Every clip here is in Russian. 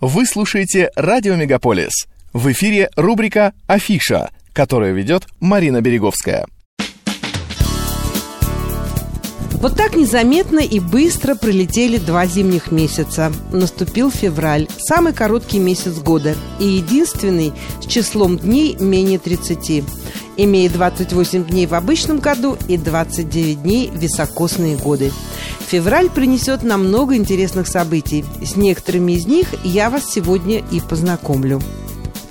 Вы слушаете «Радио Мегаполис». В эфире рубрика «Афиша», которую ведет Марина Береговская. Вот так незаметно и быстро пролетели два зимних месяца. Наступил февраль, самый короткий месяц года и единственный с числом дней менее 30 имея 28 дней в обычном году и 29 дней в високосные годы. Февраль принесет нам много интересных событий. С некоторыми из них я вас сегодня и познакомлю.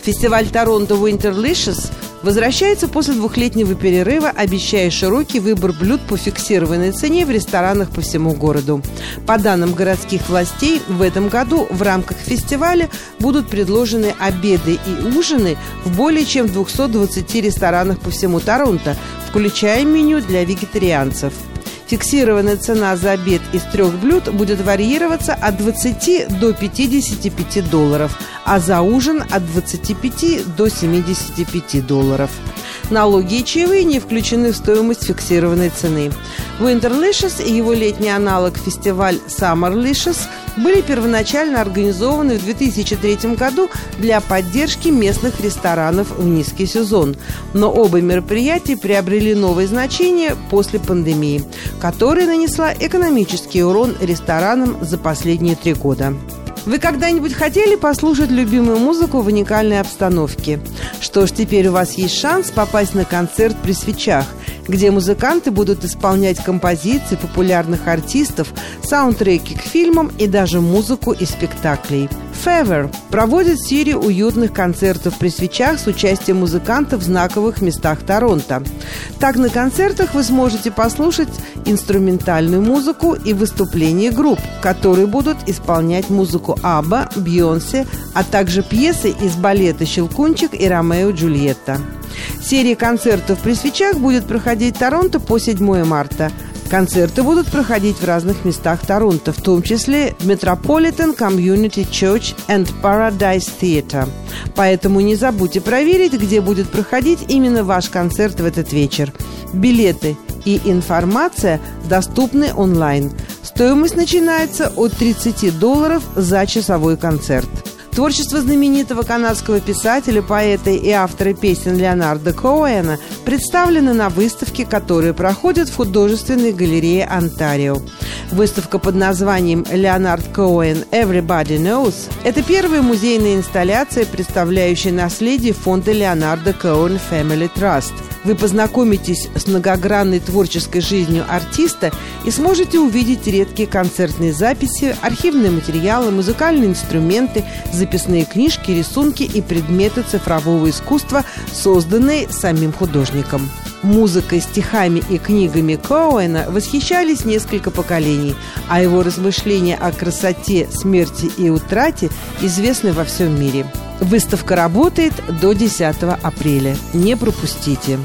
Фестиваль Торонто Winterlicious возвращается после двухлетнего перерыва, обещая широкий выбор блюд по фиксированной цене в ресторанах по всему городу. По данным городских властей, в этом году в рамках фестиваля будут предложены обеды и ужины в более чем 220 ресторанах по всему Торонто, включая меню для вегетарианцев – Фиксированная цена за обед из трех блюд будет варьироваться от 20 до 55 долларов, а за ужин от 25 до 75 долларов. Налоги и чаевые не включены в стоимость фиксированной цены. Winterlicious и его летний аналог фестиваль Summerlicious были первоначально организованы в 2003 году для поддержки местных ресторанов в низкий сезон. Но оба мероприятия приобрели новое значение после пандемии, которая нанесла экономический урон ресторанам за последние три года. Вы когда-нибудь хотели послушать любимую музыку в уникальной обстановке? Что ж, теперь у вас есть шанс попасть на концерт при свечах, где музыканты будут исполнять композиции популярных артистов, саундтреки к фильмам и даже музыку из спектаклей. Fever проводит серию уютных концертов при свечах с участием музыкантов в знаковых местах Торонто. Так, на концертах вы сможете послушать инструментальную музыку и выступления групп, которые будут исполнять музыку Абба, Бьонсе, а также пьесы из балета «Щелкунчик» и «Ромео Джульетта». Серия концертов при свечах будет проходить в Торонто по 7 марта. Концерты будут проходить в разных местах Торонто, в том числе в Metropolitan Community Church and Paradise Theatre. Поэтому не забудьте проверить, где будет проходить именно ваш концерт в этот вечер. Билеты и информация доступны онлайн. Стоимость начинается от 30 долларов за часовой концерт. Творчество знаменитого канадского писателя, поэта и автора песен Леонарда Коуэна представлено на выставке, которая проходит в художественной галерее Онтарио. Выставка под названием «Леонард Коуэн Everybody Knows» – это первая музейная инсталляция, представляющая наследие фонда Леонарда Коуэн Family Trust – вы познакомитесь с многогранной творческой жизнью артиста и сможете увидеть редкие концертные записи, архивные материалы, музыкальные инструменты, записные книжки, рисунки и предметы цифрового искусства, созданные самим художником. Музыкой, стихами и книгами Коуэна восхищались несколько поколений, а его размышления о красоте, смерти и утрате известны во всем мире. Выставка работает до 10 апреля. Не пропустите.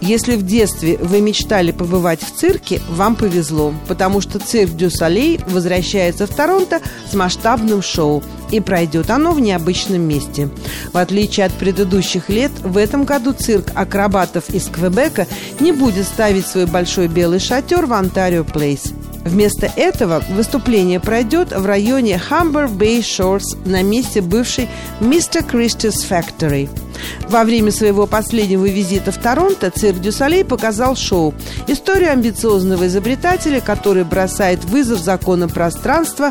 Если в детстве вы мечтали побывать в цирке, вам повезло, потому что цирк Дю Солей возвращается в Торонто с масштабным шоу, и пройдет оно в необычном месте. В отличие от предыдущих лет, в этом году цирк акробатов из Квебека не будет ставить свой большой белый шатер в Онтарио Плейс. Вместо этого выступление пройдет в районе Humber Bay Shores на месте бывшей Mr. Christie's Factory. Во время своего последнего визита в Торонто цирк Дю показал шоу «Историю амбициозного изобретателя, который бросает вызов законам пространства,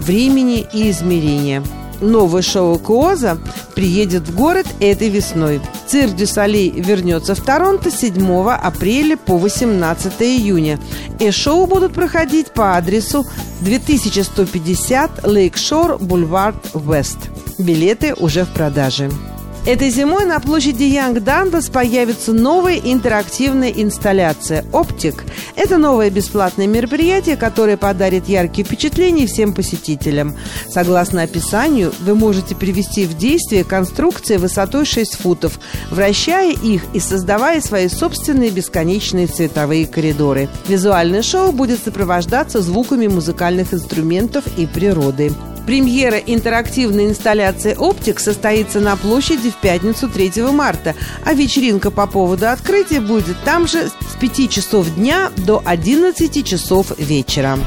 времени и измерения». Новое шоу «Kooza» приедет в город этой весной. Цирк Дю Солей вернется в Торонто 7 апреля по 18 июня. И шоу будут проходить по адресу 2150 Lake Shore Boulevard West. Билеты уже в продаже. Этой зимой на площади Янг Дандас появится новая интерактивная инсталляция «Оптик». Это новое бесплатное мероприятие, которое подарит яркие впечатления всем посетителям. Согласно описанию, вы можете привести в действие конструкции высотой 6 футов, вращая их и создавая свои собственные бесконечные цветовые коридоры. Визуальное шоу будет сопровождаться звуками музыкальных инструментов и природы. Премьера интерактивной инсталляции «Оптик» состоится на площади в пятницу 3 марта, а вечеринка по поводу открытия будет там же с 5 часов дня до 11 часов вечера.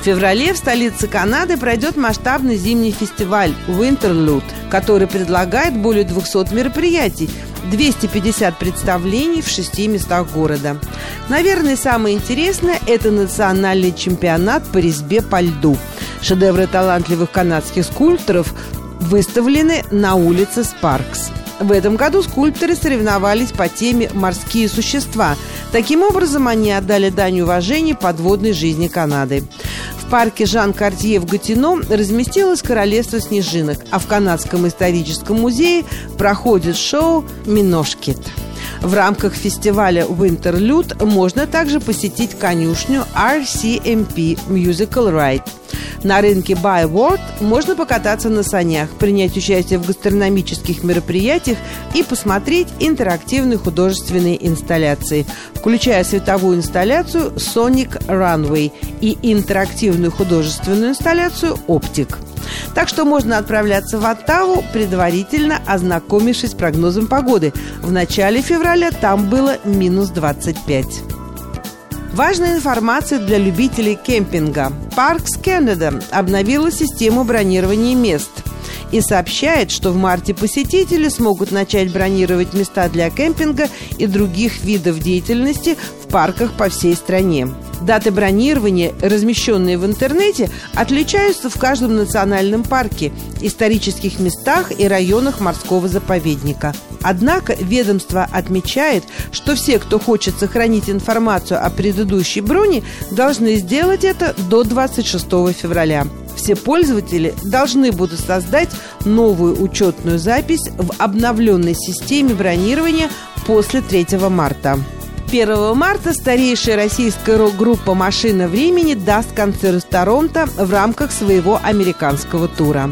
В феврале в столице Канады пройдет масштабный зимний фестиваль Winterlude, который предлагает более 200 мероприятий, 250 представлений в шести местах города. Наверное, самое интересное – это национальный чемпионат по резьбе по льду. Шедевры талантливых канадских скульпторов выставлены на улице Спаркс. В этом году скульпторы соревновались по теме «Морские существа». Таким образом, они отдали дань уважения подводной жизни Канады. В парке Жан-Картье в Гатино разместилось королевство снежинок, а в Канадском историческом музее проходит шоу «Миношкит». В рамках фестиваля Winterlude можно также посетить конюшню RCMP Musical Ride – на рынке Buy World можно покататься на санях, принять участие в гастрономических мероприятиях и посмотреть интерактивные художественные инсталляции, включая световую инсталляцию Sonic Runway и интерактивную художественную инсталляцию Optic. Так что можно отправляться в Оттаву, предварительно ознакомившись с прогнозом погоды. В начале февраля там было минус 25. Важная информация для любителей кемпинга. Parks Canada обновила систему бронирования мест и сообщает, что в марте посетители смогут начать бронировать места для кемпинга и других видов деятельности в парках по всей стране. Даты бронирования, размещенные в интернете, отличаются в каждом национальном парке, исторических местах и районах морского заповедника. Однако ведомство отмечает, что все, кто хочет сохранить информацию о предыдущей броне, должны сделать это до 26 февраля. Все пользователи должны будут создать новую учетную запись в обновленной системе бронирования после 3 марта. 1 марта старейшая российская рок-группа «Машина времени» даст концерт в Торонто в рамках своего американского тура.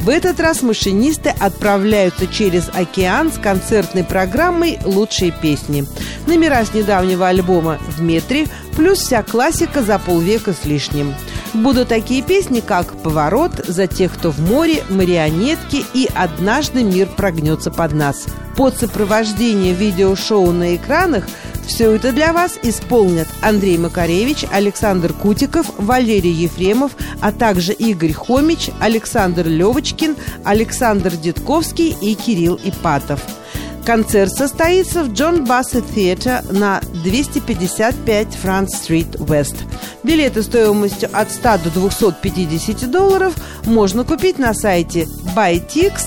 В этот раз машинисты отправляются через океан с концертной программой «Лучшие песни». Номера с недавнего альбома «В метре» плюс вся классика за полвека с лишним. Будут такие песни, как «Поворот», «За тех, кто в море», «Марионетки» и «Однажды мир прогнется под нас». Под сопровождение видеошоу на экранах – все это для вас исполнят Андрей Макаревич, Александр Кутиков, Валерий Ефремов, а также Игорь Хомич, Александр Левочкин, Александр Дедковский и Кирилл Ипатов. Концерт состоится в Джон Бассет Theatre на 255 Франц-стрит Вест. Билеты стоимостью от 100 до 250 долларов можно купить на сайте bytix.ca.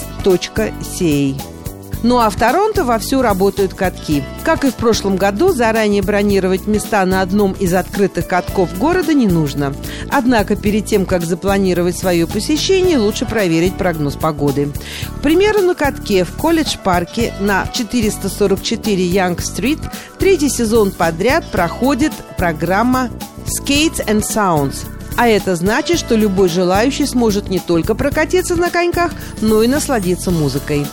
Ну а в Торонто вовсю работают катки. Как и в прошлом году, заранее бронировать места на одном из открытых катков города не нужно. Однако перед тем, как запланировать свое посещение, лучше проверить прогноз погоды. К примеру, на катке в колледж-парке на 444 Янг-стрит третий сезон подряд проходит программа Skates and Sounds – а это значит, что любой желающий сможет не только прокатиться на коньках, но и насладиться музыкой.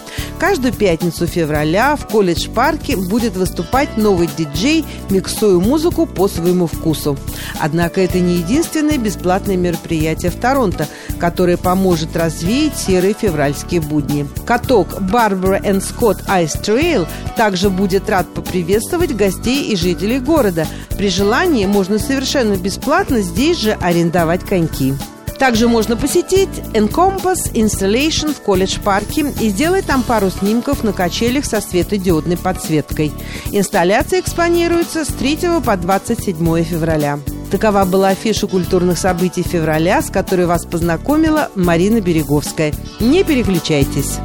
Каждую пятницу февраля в колледж-парке будет выступать новый диджей, миксуя музыку по своему вкусу. Однако это не единственное бесплатное мероприятие в Торонто, которое поможет развеять серые февральские будни. Каток Barbara and Scott Ice Trail также будет рад поприветствовать гостей и жителей города. При желании можно совершенно бесплатно здесь же арендовать коньки. Также можно посетить Encompass Installation в колледж-парке и сделать там пару снимков на качелях со светодиодной подсветкой. Инсталляция экспонируется с 3 по 27 февраля. Такова была афиша культурных событий февраля, с которой вас познакомила Марина Береговская. Не переключайтесь.